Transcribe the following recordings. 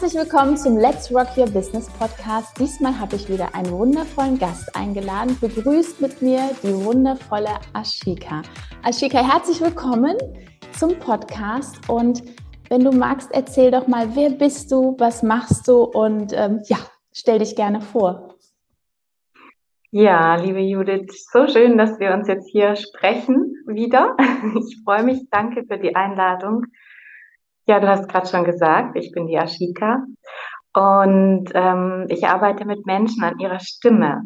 Herzlich willkommen zum Let's Rock Your Business Podcast. Diesmal habe ich wieder einen wundervollen Gast eingeladen. Begrüßt mit mir die wundervolle Ashika. Ashika, herzlich willkommen zum Podcast und wenn du magst, erzähl doch mal, wer bist du, was machst du und ähm, ja, stell dich gerne vor. Ja, liebe Judith, so schön, dass wir uns jetzt hier sprechen wieder. Ich freue mich, danke für die Einladung. Ja, du hast gerade schon gesagt, ich bin die Ashika und ähm, ich arbeite mit Menschen an ihrer Stimme.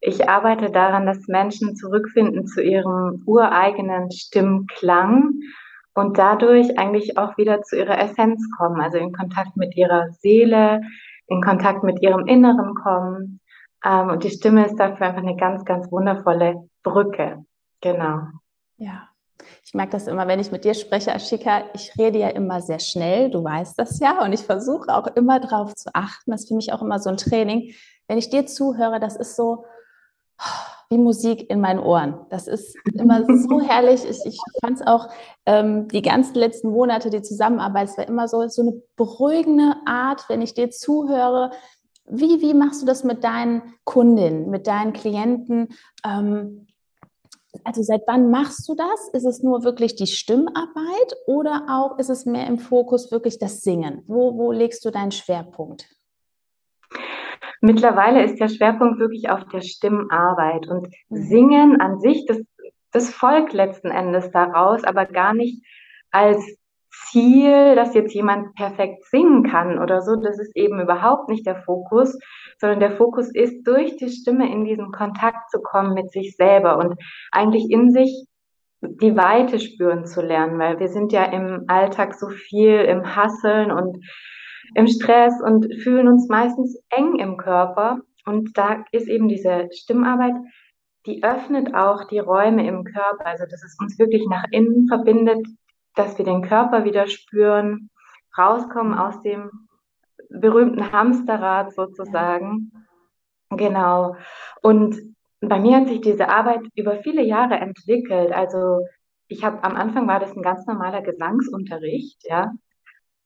Ich arbeite daran, dass Menschen zurückfinden zu ihrem ureigenen Stimmklang und dadurch eigentlich auch wieder zu ihrer Essenz kommen, also in Kontakt mit ihrer Seele, in Kontakt mit ihrem Inneren kommen. Ähm, und die Stimme ist dafür einfach eine ganz, ganz wundervolle Brücke. Genau. Ja, ich merke das immer, wenn ich mit dir spreche, Ashika, ich rede ja immer sehr schnell, du weißt das ja, und ich versuche auch immer darauf zu achten. Das ist für mich auch immer so ein Training. Wenn ich dir zuhöre, das ist so wie Musik in meinen Ohren. Das ist immer so herrlich. Ich, ich fand es auch ähm, die ganzen letzten Monate, die Zusammenarbeit, es war immer so, so eine beruhigende Art, wenn ich dir zuhöre. Wie, wie machst du das mit deinen Kundinnen, mit deinen Klienten? Ähm, also seit wann machst du das? Ist es nur wirklich die Stimmarbeit oder auch ist es mehr im Fokus wirklich das Singen? Wo, wo legst du deinen Schwerpunkt? Mittlerweile ist der Schwerpunkt wirklich auf der Stimmarbeit und mhm. Singen an sich, das, das folgt letzten Endes daraus, aber gar nicht als Ziel, dass jetzt jemand perfekt singen kann oder so. Das ist eben überhaupt nicht der Fokus, sondern der Fokus ist, durch die Stimme in diesen Kontakt zu kommen mit sich selber und eigentlich in sich die Weite spüren zu lernen, weil wir sind ja im Alltag so viel im Hasseln und im Stress und fühlen uns meistens eng im Körper. Und da ist eben diese Stimmarbeit, die öffnet auch die Räume im Körper, also dass es uns wirklich nach innen verbindet, dass wir den Körper wieder spüren, rauskommen aus dem berühmten Hamsterrad sozusagen. Genau. Und bei mir hat sich diese Arbeit über viele Jahre entwickelt. Also ich habe am Anfang war das ein ganz normaler Gesangsunterricht, ja.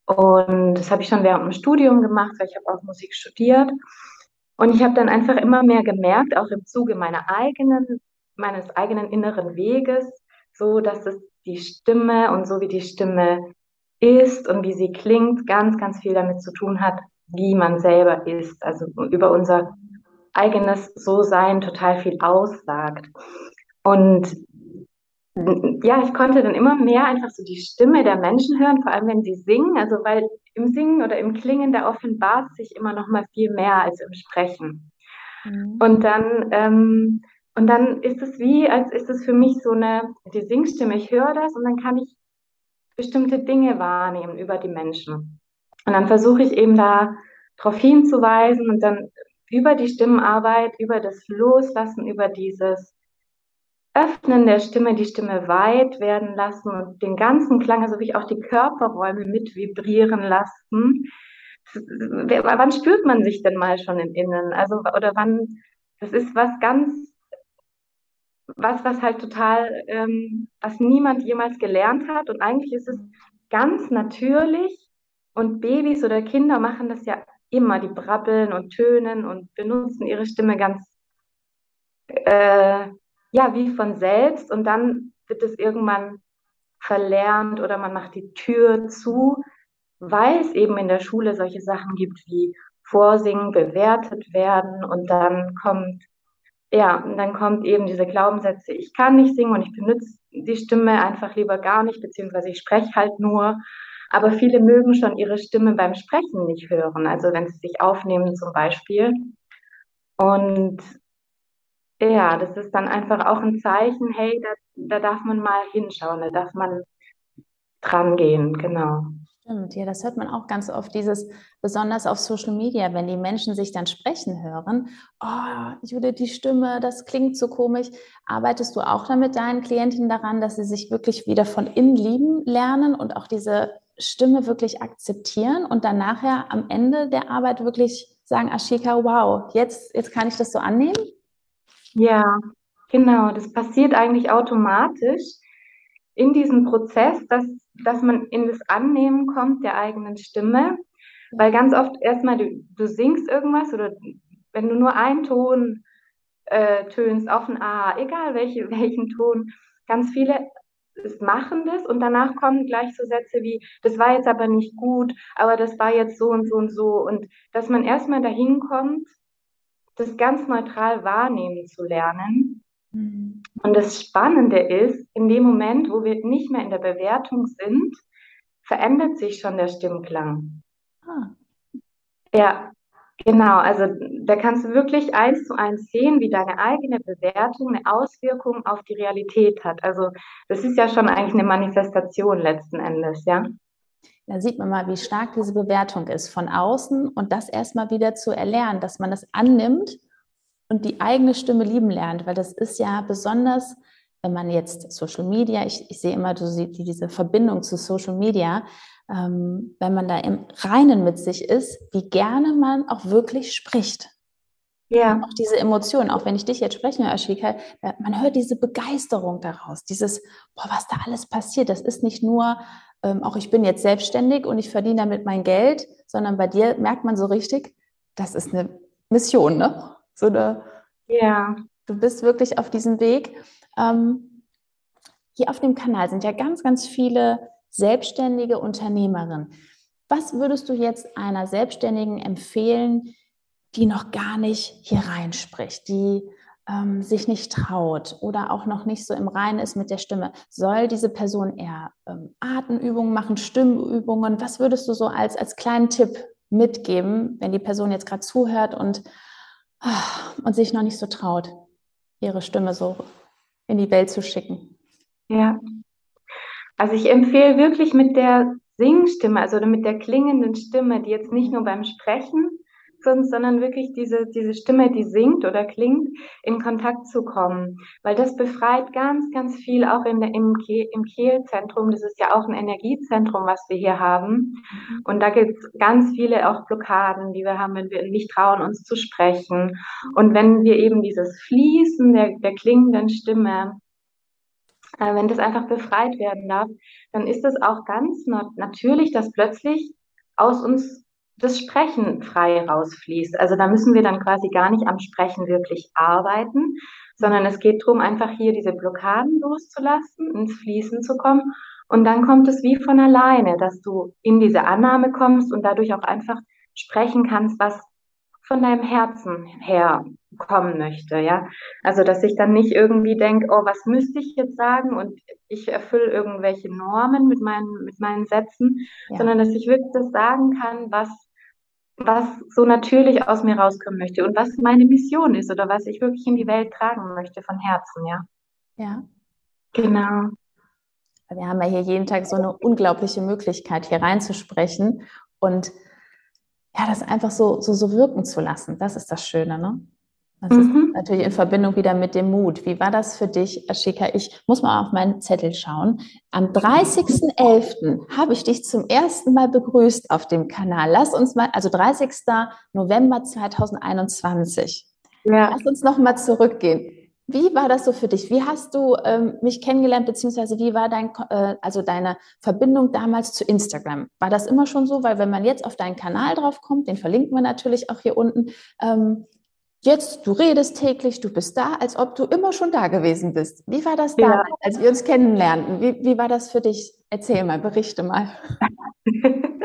Und das habe ich schon während dem Studium gemacht, weil ich habe auch Musik studiert. Und ich habe dann einfach immer mehr gemerkt, auch im Zuge meiner eigenen, meines eigenen inneren Weges, so dass es die Stimme und so wie die Stimme ist und wie sie klingt, ganz, ganz viel damit zu tun hat, wie man selber ist. Also über unser eigenes So-Sein total viel aussagt. Und ja, ich konnte dann immer mehr einfach so die Stimme der Menschen hören, vor allem wenn sie singen. Also weil im Singen oder im Klingen, da offenbart sich immer noch mal viel mehr als im Sprechen. Mhm. Und dann ähm, und dann ist es wie, als ist es für mich so eine, die Singstimme, ich höre das und dann kann ich bestimmte Dinge wahrnehmen über die Menschen. Und dann versuche ich eben da darauf hinzuweisen und dann über die Stimmenarbeit, über das Loslassen, über dieses Öffnen der Stimme, die Stimme weit werden lassen und den ganzen Klang, also wie auch die Körperräume mit vibrieren lassen. Wann spürt man sich denn mal schon im Innen? Also, oder wann, das ist was ganz was, was halt total, ähm, was niemand jemals gelernt hat. Und eigentlich ist es ganz natürlich. Und Babys oder Kinder machen das ja immer. Die brabbeln und tönen und benutzen ihre Stimme ganz, äh, ja, wie von selbst. Und dann wird es irgendwann verlernt oder man macht die Tür zu, weil es eben in der Schule solche Sachen gibt wie Vorsingen, bewertet werden und dann kommt ja, und dann kommt eben diese Glaubenssätze, ich kann nicht singen und ich benutze die Stimme einfach lieber gar nicht, beziehungsweise ich spreche halt nur. Aber viele mögen schon ihre Stimme beim Sprechen nicht hören, also wenn sie sich aufnehmen zum Beispiel. Und ja, das ist dann einfach auch ein Zeichen, hey, da, da darf man mal hinschauen, da darf man dran gehen, genau. Stimmt, ja, das hört man auch ganz oft, dieses, besonders auf Social Media, wenn die Menschen sich dann sprechen hören, oh, Judith, die Stimme, das klingt so komisch. Arbeitest du auch dann mit deinen Klientinnen daran, dass sie sich wirklich wieder von innen lieben lernen und auch diese Stimme wirklich akzeptieren und dann nachher am Ende der Arbeit wirklich sagen, Ashika, wow, jetzt, jetzt kann ich das so annehmen? Ja, genau. Das passiert eigentlich automatisch in diesem Prozess, dass, dass man in das Annehmen kommt der eigenen Stimme. Weil ganz oft erstmal du, du singst irgendwas oder wenn du nur einen Ton äh, tönst auf ein A, egal welche, welchen Ton, ganz viele machen das und danach kommen gleich so Sätze wie, das war jetzt aber nicht gut, aber das war jetzt so und so und so. Und dass man erstmal dahin kommt, das ganz neutral wahrnehmen zu lernen Mhm. Und das Spannende ist, in dem Moment, wo wir nicht mehr in der Bewertung sind, verändert sich schon der Stimmklang. Ah. Ja, genau. Also da kannst du wirklich eins zu eins sehen, wie deine eigene Bewertung eine Auswirkung auf die Realität hat. Also das ist ja schon eigentlich eine Manifestation letzten Endes, ja. Da sieht man mal, wie stark diese Bewertung ist von außen und das erstmal wieder zu erlernen, dass man das annimmt und die eigene Stimme lieben lernt, weil das ist ja besonders, wenn man jetzt Social Media, ich, ich sehe immer siehst diese Verbindung zu Social Media, ähm, wenn man da im Reinen mit sich ist, wie gerne man auch wirklich spricht. Ja. Auch diese Emotionen, auch wenn ich dich jetzt sprechen höre, Ashika, man hört diese Begeisterung daraus, dieses, boah, was da alles passiert. Das ist nicht nur, ähm, auch ich bin jetzt selbstständig und ich verdiene damit mein Geld, sondern bei dir merkt man so richtig, das ist eine Mission, ne? So eine, ja. Du bist wirklich auf diesem Weg. Ähm, hier auf dem Kanal sind ja ganz, ganz viele selbstständige Unternehmerinnen. Was würdest du jetzt einer Selbstständigen empfehlen, die noch gar nicht hier reinspricht, die ähm, sich nicht traut oder auch noch nicht so im Reinen ist mit der Stimme? Soll diese Person eher ähm, Atemübungen machen, Stimmübungen? Was würdest du so als, als kleinen Tipp mitgeben, wenn die Person jetzt gerade zuhört und und sich noch nicht so traut, ihre Stimme so in die Welt zu schicken. Ja. Also ich empfehle wirklich mit der Singstimme, also mit der klingenden Stimme, die jetzt nicht nur beim Sprechen sonst, sondern wirklich diese, diese Stimme, die singt oder klingt, in Kontakt zu kommen. Weil das befreit ganz, ganz viel auch in der, im, im Kehlzentrum. Das ist ja auch ein Energiezentrum, was wir hier haben. Und da gibt es ganz viele auch Blockaden, die wir haben, wenn wir nicht trauen, uns zu sprechen. Und wenn wir eben dieses Fließen der, der klingenden Stimme äh, wenn das einfach befreit werden darf, dann ist es auch ganz natürlich, dass plötzlich aus uns das Sprechen frei rausfließt. Also da müssen wir dann quasi gar nicht am Sprechen wirklich arbeiten, sondern es geht darum, einfach hier diese Blockaden loszulassen, ins Fließen zu kommen. Und dann kommt es wie von alleine, dass du in diese Annahme kommst und dadurch auch einfach sprechen kannst, was von deinem Herzen her kommen möchte, ja. Also, dass ich dann nicht irgendwie denke, oh, was müsste ich jetzt sagen und ich erfülle irgendwelche Normen mit meinen, mit meinen Sätzen, ja. sondern dass ich wirklich das sagen kann, was was so natürlich aus mir rauskommen möchte und was meine Mission ist oder was ich wirklich in die Welt tragen möchte von Herzen, ja. Ja. Genau. Wir haben ja hier jeden Tag so eine unglaubliche Möglichkeit, hier reinzusprechen und ja, das einfach so, so, so wirken zu lassen. Das ist das Schöne, ne? Das mhm. ist natürlich in Verbindung wieder mit dem Mut. Wie war das für dich, Ashika? Ich muss mal auf meinen Zettel schauen. Am 30.11. habe ich dich zum ersten Mal begrüßt auf dem Kanal. Lass uns mal, also 30. November 2021. Ja. Lass uns noch mal zurückgehen. Wie war das so für dich? Wie hast du ähm, mich kennengelernt, beziehungsweise wie war dein, äh, also deine Verbindung damals zu Instagram? War das immer schon so? Weil wenn man jetzt auf deinen Kanal drauf kommt, den verlinken wir natürlich auch hier unten, ähm, Jetzt, du redest täglich, du bist da, als ob du immer schon da gewesen bist. Wie war das da, ja. als wir uns kennenlernten? Wie, wie war das für dich? Erzähl mal, berichte mal.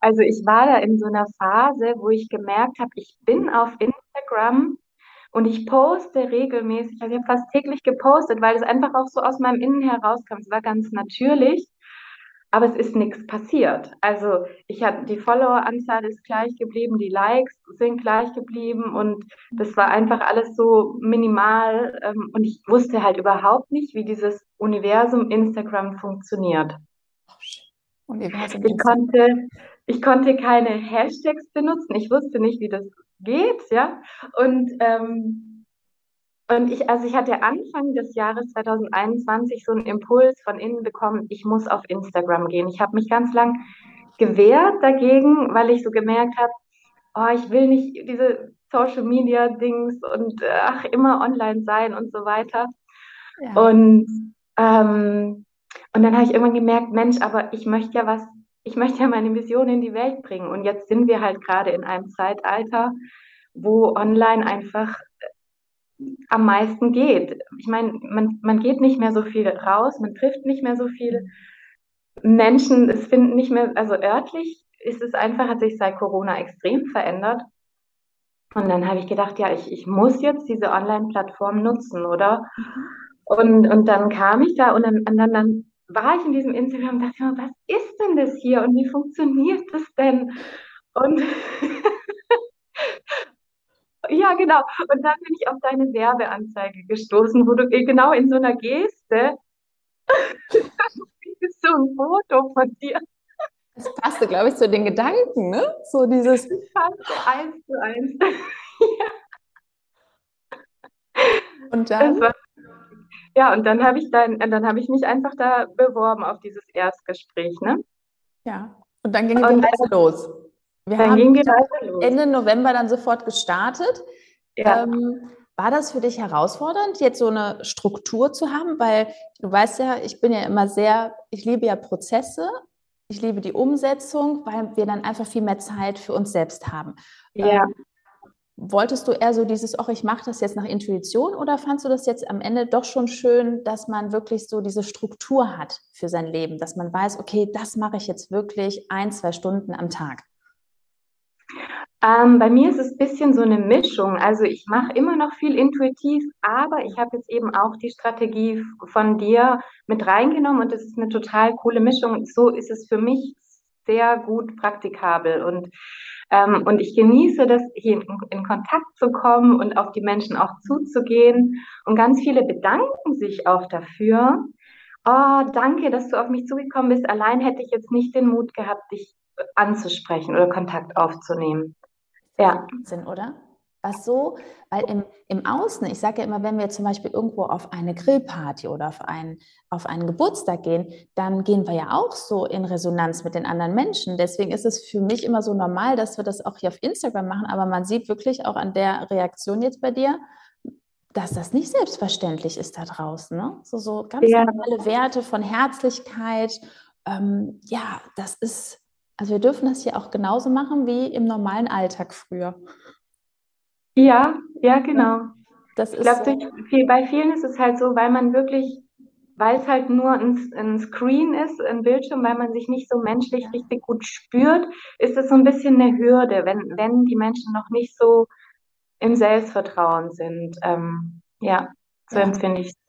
Also ich war da in so einer Phase, wo ich gemerkt habe, ich bin auf Instagram und ich poste regelmäßig. Also ich habe fast täglich gepostet, weil es einfach auch so aus meinem Innen herauskam. Es war ganz natürlich aber es ist nichts passiert. Also ich hatte die Follower-Anzahl ist gleich geblieben, die Likes sind gleich geblieben und das war einfach alles so minimal ähm, und ich wusste halt überhaupt nicht, wie dieses Universum Instagram funktioniert. Universum ich konnte, ich konnte keine Hashtags benutzen. Ich wusste nicht, wie das geht, ja. Und ähm, und ich, also ich hatte Anfang des Jahres 2021 so einen Impuls von innen bekommen, ich muss auf Instagram gehen. Ich habe mich ganz lang gewehrt dagegen, weil ich so gemerkt habe, oh, ich will nicht diese Social Media Dings und ach, immer online sein und so weiter. Ja. Und, ähm, und dann habe ich irgendwann gemerkt, Mensch, aber ich möchte ja was, ich möchte ja meine Mission in die Welt bringen. Und jetzt sind wir halt gerade in einem Zeitalter, wo online einfach am meisten geht. Ich meine, man, man geht nicht mehr so viel raus, man trifft nicht mehr so viele Menschen, es finden nicht mehr, also örtlich ist es einfach, hat sich seit Corona extrem verändert. Und dann habe ich gedacht, ja, ich, ich muss jetzt diese Online-Plattform nutzen, oder? Und, und dann kam ich da und dann, und dann, dann war ich in diesem Instagram und dachte mir, was ist denn das hier und wie funktioniert das denn? Und Ja, genau. Und dann bin ich auf deine Werbeanzeige gestoßen, wo du genau in so einer Geste so ein Foto von dir. Das passte, glaube ich, zu den Gedanken, ne? So dieses. Das passte eins zu eins. Und dann? War, ja, und dann habe ich dann, dann habe ich mich einfach da beworben auf dieses Erstgespräch, ne? Ja. Und dann ging die Reise los. Wir dann haben Ende November dann sofort gestartet. Ja. Ähm, war das für dich herausfordernd, jetzt so eine Struktur zu haben? Weil du weißt ja, ich bin ja immer sehr, ich liebe ja Prozesse, ich liebe die Umsetzung, weil wir dann einfach viel mehr Zeit für uns selbst haben. Ja. Ähm, wolltest du eher so dieses, ach, ich mache das jetzt nach Intuition oder fandst du das jetzt am Ende doch schon schön, dass man wirklich so diese Struktur hat für sein Leben, dass man weiß, okay, das mache ich jetzt wirklich ein, zwei Stunden am Tag? Ähm, bei mir ist es ein bisschen so eine Mischung. Also ich mache immer noch viel intuitiv, aber ich habe jetzt eben auch die Strategie von dir mit reingenommen und das ist eine total coole Mischung. So ist es für mich sehr gut praktikabel und ähm, und ich genieße das, hier in, in, Kontakt zu kommen und auf die Menschen auch zuzugehen. Und ganz viele bedanken sich auch dafür. Oh, danke, dass du auf mich zugekommen bist. Allein hätte ich jetzt nicht den Mut gehabt, dich anzusprechen oder Kontakt aufzunehmen. Ja. Wahnsinn, oder? Was so, weil im, im Außen, ich sage ja immer, wenn wir zum Beispiel irgendwo auf eine Grillparty oder auf einen, auf einen Geburtstag gehen, dann gehen wir ja auch so in Resonanz mit den anderen Menschen. Deswegen ist es für mich immer so normal, dass wir das auch hier auf Instagram machen, aber man sieht wirklich auch an der Reaktion jetzt bei dir, dass das nicht selbstverständlich ist da draußen. Ne? So, so ganz ja. normale Werte von Herzlichkeit. Ähm, ja, das ist also wir dürfen das hier auch genauso machen wie im normalen Alltag früher. Ja, ja, genau. Das ich glaube, so. bei vielen ist es halt so, weil man wirklich, weil es halt nur ein, ein, Screen ist, ein Bildschirm, weil man sich nicht so menschlich richtig gut spürt, ist es so ein bisschen eine Hürde, wenn, wenn die Menschen noch nicht so im Selbstvertrauen sind. Ähm, ja, so ja. empfinde ich es.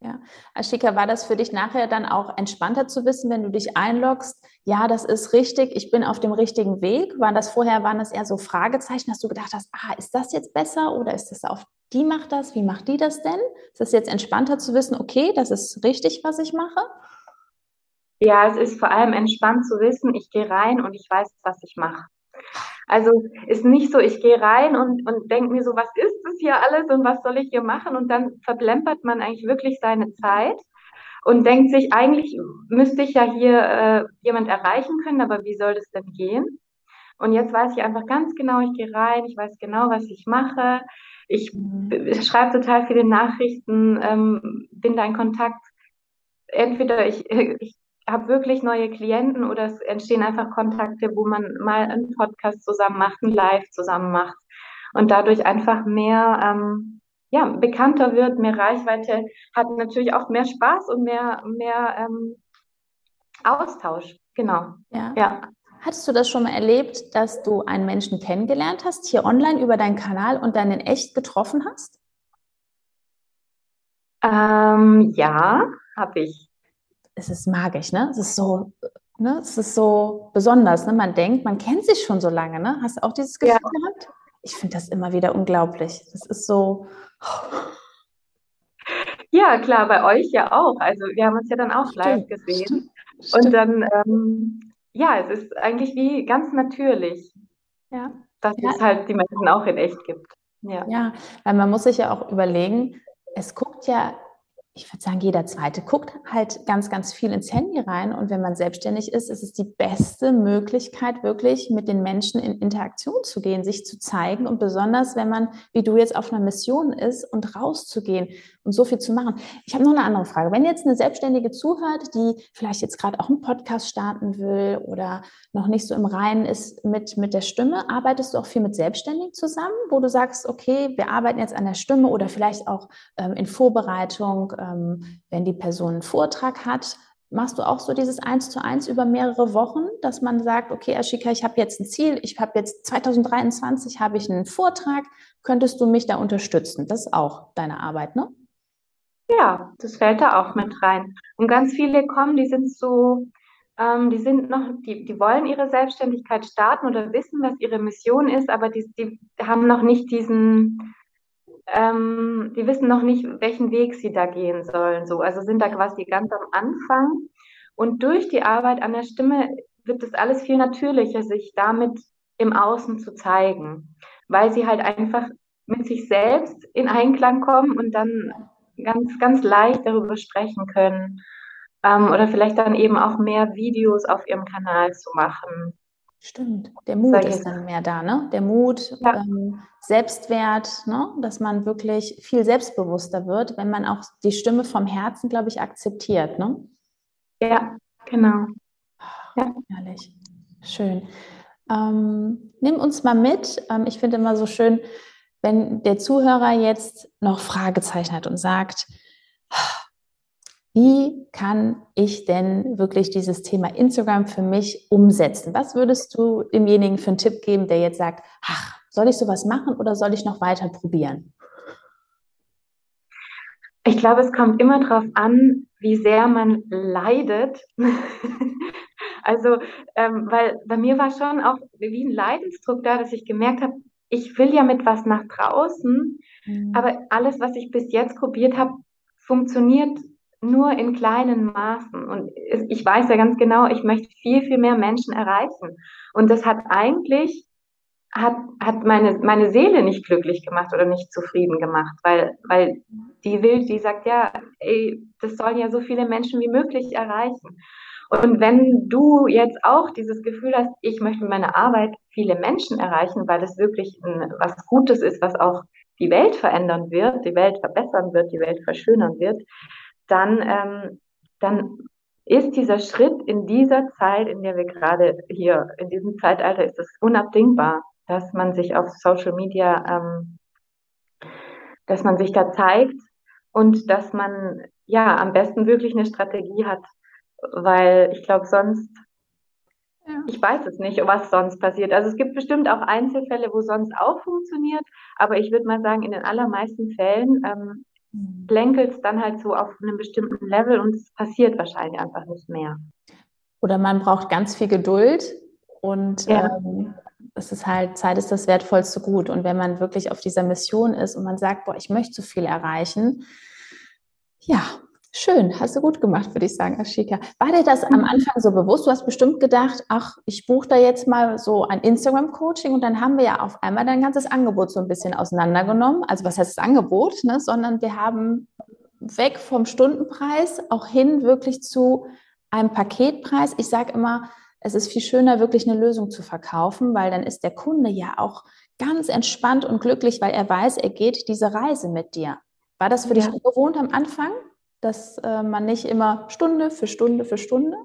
Ja. Ashika, war das für dich nachher dann auch entspannter zu wissen, wenn du dich einloggst? Ja, das ist richtig, ich bin auf dem richtigen Weg. War das vorher, waren das eher so Fragezeichen, dass du gedacht hast, ah, ist das jetzt besser oder ist das auf die macht das? Wie macht die das denn? Ist das jetzt entspannter zu wissen, okay, das ist richtig, was ich mache? Ja, es ist vor allem entspannt zu wissen, ich gehe rein und ich weiß, was ich mache. Also ist nicht so, ich gehe rein und, und denke mir so, was ist das hier alles und was soll ich hier machen? Und dann verplempert man eigentlich wirklich seine Zeit und denkt sich, eigentlich müsste ich ja hier äh, jemand erreichen können, aber wie soll das denn gehen? Und jetzt weiß ich einfach ganz genau, ich gehe rein, ich weiß genau, was ich mache. Ich mhm. schreibe total viele Nachrichten, ähm, bin da in Kontakt. Entweder ich, ich habe wirklich neue Klienten oder es entstehen einfach Kontakte, wo man mal einen Podcast zusammen macht, ein Live zusammen macht und dadurch einfach mehr ähm, ja, bekannter wird, mehr Reichweite hat, natürlich auch mehr Spaß und mehr, mehr ähm, Austausch. Genau. Ja. ja. Hattest du das schon mal erlebt, dass du einen Menschen kennengelernt hast, hier online über deinen Kanal und dann in echt getroffen hast? Ähm, ja, habe ich es ist magisch, ne? Es ist so, ne? Es ist so besonders, ne? Man denkt, man kennt sich schon so lange, ne? Hast du auch dieses Gefühl ja. gehabt? Ich finde das immer wieder unglaublich. Das ist so. Ja, klar, bei euch ja auch. Also wir haben uns ja dann auch stimmt, live gesehen. und dann, ähm, ja, es ist eigentlich wie ganz natürlich, ja. dass ja. es halt die Menschen auch in echt gibt. Ja. ja, weil man muss sich ja auch überlegen, es guckt ja ich würde sagen, jeder Zweite guckt halt ganz, ganz viel ins Handy rein. Und wenn man selbstständig ist, ist es die beste Möglichkeit, wirklich mit den Menschen in Interaktion zu gehen, sich zu zeigen. Und besonders, wenn man, wie du jetzt, auf einer Mission ist und rauszugehen und so viel zu machen. Ich habe noch eine andere Frage. Wenn jetzt eine Selbstständige zuhört, die vielleicht jetzt gerade auch einen Podcast starten will oder noch nicht so im Reinen ist mit, mit der Stimme, arbeitest du auch viel mit Selbstständigen zusammen, wo du sagst, okay, wir arbeiten jetzt an der Stimme oder vielleicht auch ähm, in Vorbereitung, ähm, wenn die Person einen Vortrag hat, Machst du auch so dieses Eins zu eins über mehrere Wochen, dass man sagt, okay, Ashika, ich habe jetzt ein Ziel, ich habe jetzt 2023 habe ich einen Vortrag, könntest du mich da unterstützen? Das ist auch deine Arbeit, ne? Ja, das fällt da auch mit rein. Und ganz viele kommen, die sind so, ähm, die sind noch, die, die wollen ihre Selbstständigkeit starten oder wissen, was ihre Mission ist, aber die, die haben noch nicht diesen, ähm, die wissen noch nicht, welchen Weg sie da gehen sollen. So. Also sind da quasi ganz am Anfang. Und durch die Arbeit an der Stimme wird es alles viel natürlicher, sich damit im Außen zu zeigen, weil sie halt einfach mit sich selbst in Einklang kommen und dann ganz, ganz leicht darüber sprechen können. Ähm, oder vielleicht dann eben auch mehr Videos auf ihrem Kanal zu machen. Stimmt, der Mut ist dann mehr da, ne? Der Mut, ja. ähm, Selbstwert, ne? dass man wirklich viel selbstbewusster wird, wenn man auch die Stimme vom Herzen, glaube ich, akzeptiert, ne? Ja, genau. Ja. Herrlich. Schön. Ähm, nimm uns mal mit. Ähm, ich finde immer so schön, wenn der Zuhörer jetzt noch Fragezeichen hat und sagt, wie kann ich denn wirklich dieses Thema Instagram für mich umsetzen? Was würdest du demjenigen für einen Tipp geben, der jetzt sagt, ach, soll ich sowas machen oder soll ich noch weiter probieren? Ich glaube, es kommt immer darauf an, wie sehr man leidet. also, ähm, weil bei mir war schon auch wie ein Leidensdruck da, dass ich gemerkt habe, ich will ja mit was nach draußen, mhm. aber alles, was ich bis jetzt probiert habe, funktioniert nur in kleinen Maßen. Und ich weiß ja ganz genau, ich möchte viel, viel mehr Menschen erreichen. Und das hat eigentlich, hat, hat meine, meine Seele nicht glücklich gemacht oder nicht zufrieden gemacht, weil, weil die will, die sagt, ja, ey, das sollen ja so viele Menschen wie möglich erreichen. Und wenn du jetzt auch dieses Gefühl hast, ich möchte mit meiner Arbeit viele Menschen erreichen, weil es wirklich ein, was Gutes ist, was auch die Welt verändern wird, die Welt verbessern wird, die Welt verschönern wird, dann, ähm, dann ist dieser Schritt in dieser Zeit, in der wir gerade hier, in diesem Zeitalter, ist es unabdingbar, dass man sich auf Social Media, ähm, dass man sich da zeigt und dass man ja am besten wirklich eine Strategie hat, weil ich glaube, sonst, ja. ich weiß es nicht, was sonst passiert. Also es gibt bestimmt auch Einzelfälle, wo sonst auch funktioniert, aber ich würde mal sagen, in den allermeisten Fällen ähm, plänkelt es dann halt so auf einem bestimmten Level und es passiert wahrscheinlich einfach nicht mehr. Oder man braucht ganz viel Geduld und ja. ähm, es ist halt, Zeit ist das wertvollste Gut. Und wenn man wirklich auf dieser Mission ist und man sagt, boah, ich möchte so viel erreichen, ja, Schön, hast du gut gemacht, würde ich sagen, Ashika. War dir das am mhm. Anfang so bewusst? Du hast bestimmt gedacht, ach, ich buche da jetzt mal so ein Instagram-Coaching und dann haben wir ja auf einmal dein ganzes Angebot so ein bisschen auseinandergenommen. Also was heißt das Angebot, ne? sondern wir haben weg vom Stundenpreis auch hin wirklich zu einem Paketpreis. Ich sage immer, es ist viel schöner, wirklich eine Lösung zu verkaufen, weil dann ist der Kunde ja auch ganz entspannt und glücklich, weil er weiß, er geht diese Reise mit dir. War das für ja. dich ungewohnt am Anfang? Dass äh, man nicht immer Stunde für Stunde für Stunde?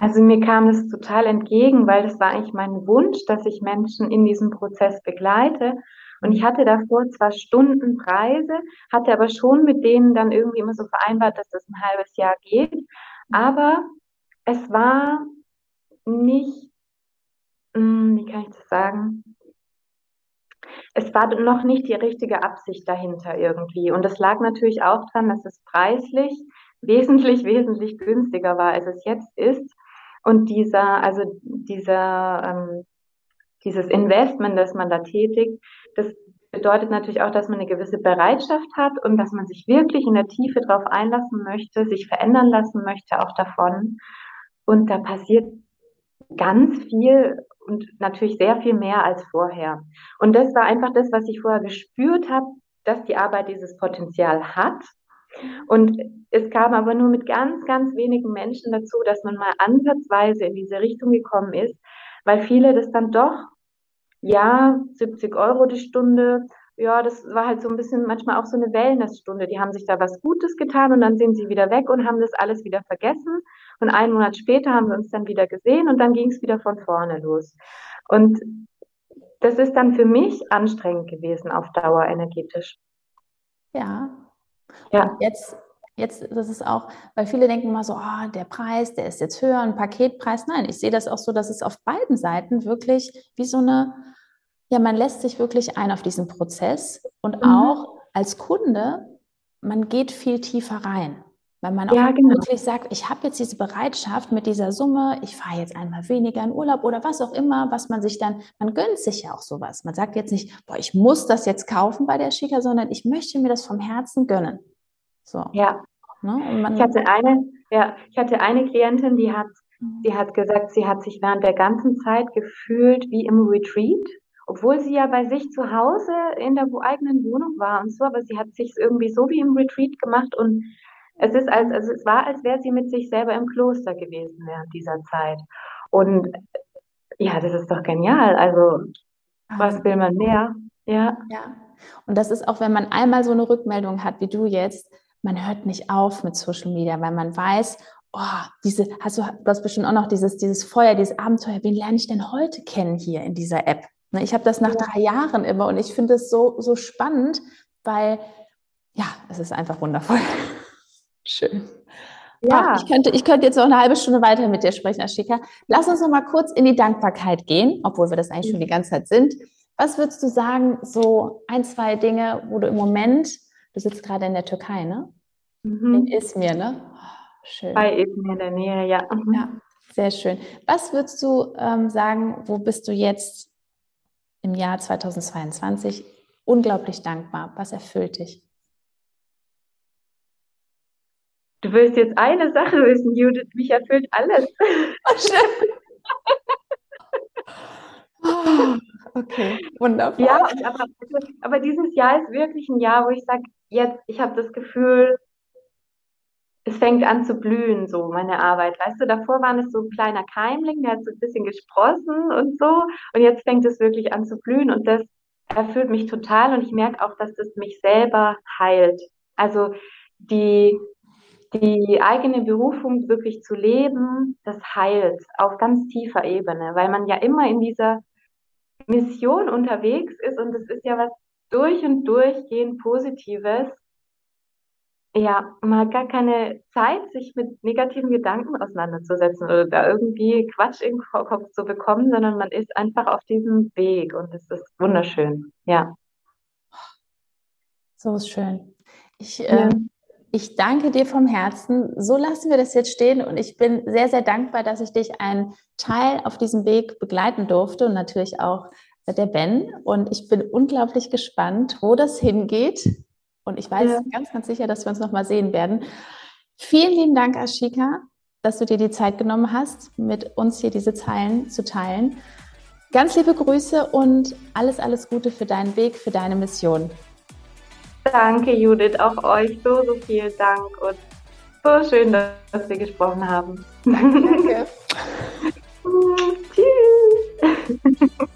Also mir kam das total entgegen, weil das war eigentlich mein Wunsch, dass ich Menschen in diesem Prozess begleite. Und ich hatte davor zwar Stundenpreise, hatte aber schon mit denen dann irgendwie immer so vereinbart, dass das ein halbes Jahr geht. Aber es war nicht, hm, wie kann ich das sagen? Es war noch nicht die richtige Absicht dahinter irgendwie. Und es lag natürlich auch daran, dass es preislich wesentlich, wesentlich günstiger war, als es jetzt ist. Und dieser, also dieser, ähm, dieses Investment, das man da tätigt, das bedeutet natürlich auch, dass man eine gewisse Bereitschaft hat und dass man sich wirklich in der Tiefe darauf einlassen möchte, sich verändern lassen möchte auch davon. Und da passiert ganz viel und natürlich sehr viel mehr als vorher. Und das war einfach das, was ich vorher gespürt habe, dass die Arbeit dieses Potenzial hat. Und es kam aber nur mit ganz, ganz wenigen Menschen dazu, dass man mal ansatzweise in diese Richtung gekommen ist, weil viele das dann doch, ja, 70 Euro die Stunde, ja, das war halt so ein bisschen manchmal auch so eine Wellnessstunde. Die haben sich da was Gutes getan und dann sind sie wieder weg und haben das alles wieder vergessen. Und einen Monat später haben wir uns dann wieder gesehen und dann ging es wieder von vorne los. Und das ist dann für mich anstrengend gewesen auf Dauer energetisch. Ja. Ja. Und jetzt, jetzt, das ist auch, weil viele denken immer so, oh, der Preis, der ist jetzt höher, ein Paketpreis. Nein, ich sehe das auch so, dass es auf beiden Seiten wirklich wie so eine ja, man lässt sich wirklich ein auf diesen Prozess und mhm. auch als Kunde, man geht viel tiefer rein. Weil man auch ja, genau. wirklich sagt, ich habe jetzt diese Bereitschaft mit dieser Summe, ich fahre jetzt einmal weniger in Urlaub oder was auch immer, was man sich dann, man gönnt sich ja auch sowas. Man sagt jetzt nicht, boah, ich muss das jetzt kaufen bei der Schika, sondern ich möchte mir das vom Herzen gönnen. So. Ja. Ne? ich hatte eine, ja, ich hatte eine Klientin, die hat, mhm. die hat gesagt, sie hat sich während der ganzen Zeit gefühlt wie im Retreat obwohl sie ja bei sich zu Hause in der eigenen Wohnung war und so, aber sie hat sich irgendwie so wie im Retreat gemacht und es ist als, also es war, als wäre sie mit sich selber im Kloster gewesen während dieser Zeit. Und ja, das ist doch genial. Also, was will man mehr? Ja. Ja. Und das ist auch, wenn man einmal so eine Rückmeldung hat, wie du jetzt, man hört nicht auf mit Social Media, weil man weiß, oh, diese, hast du, du hast bestimmt auch noch dieses, dieses Feuer, dieses Abenteuer, wen lerne ich denn heute kennen hier in dieser App? Ne, ich habe das nach drei Jahren immer und ich finde es so, so spannend, weil ja, es ist einfach wundervoll. Schön. Ja. ich, könnte, ich könnte jetzt noch eine halbe Stunde weiter mit dir sprechen, Ashika. Lass uns noch mal kurz in die Dankbarkeit gehen, obwohl wir das eigentlich schon die ganze Zeit sind. Was würdest du sagen, so ein, zwei Dinge, wo du im Moment, du sitzt gerade in der Türkei, ne? Mhm. In Izmir, ne? Oh, schön. Bei Izmir in der Nähe, ja. Mhm. Ja, sehr schön. Was würdest du ähm, sagen, wo bist du jetzt im Jahr 2022 unglaublich dankbar? Was erfüllt dich? Du willst jetzt eine Sache wissen, Judith. Mich erfüllt alles. Oh, okay, wunderbar. Ja, aber, aber dieses Jahr ist wirklich ein Jahr, wo ich sage, jetzt, ich habe das Gefühl, es fängt an zu blühen, so meine Arbeit. Weißt du, davor war es so ein kleiner Keimling, der hat so ein bisschen gesprossen und so. Und jetzt fängt es wirklich an zu blühen und das erfüllt mich total und ich merke auch, dass das mich selber heilt. Also die, die eigene Berufung wirklich zu leben, das heilt auf ganz tiefer Ebene, weil man ja immer in dieser Mission unterwegs ist und es ist ja was durch und durchgehend Positives ja, man hat gar keine Zeit, sich mit negativen Gedanken auseinanderzusetzen oder da irgendwie Quatsch im Kopf zu bekommen, sondern man ist einfach auf diesem Weg und es ist wunderschön. Ja. So ist schön. Ich, ja. äh, ich danke dir vom Herzen. So lassen wir das jetzt stehen und ich bin sehr, sehr dankbar, dass ich dich einen Teil auf diesem Weg begleiten durfte und natürlich auch der Ben. Und ich bin unglaublich gespannt, wo das hingeht und ich weiß ja. ganz, ganz sicher, dass wir uns nochmal sehen werden. Vielen lieben Dank, Ashika, dass du dir die Zeit genommen hast, mit uns hier diese Zeilen zu teilen. Ganz liebe Grüße und alles, alles Gute für deinen Weg, für deine Mission. Danke, Judith, auch euch so, so vielen Dank und so schön, dass wir gesprochen haben. Danke. Tschüss.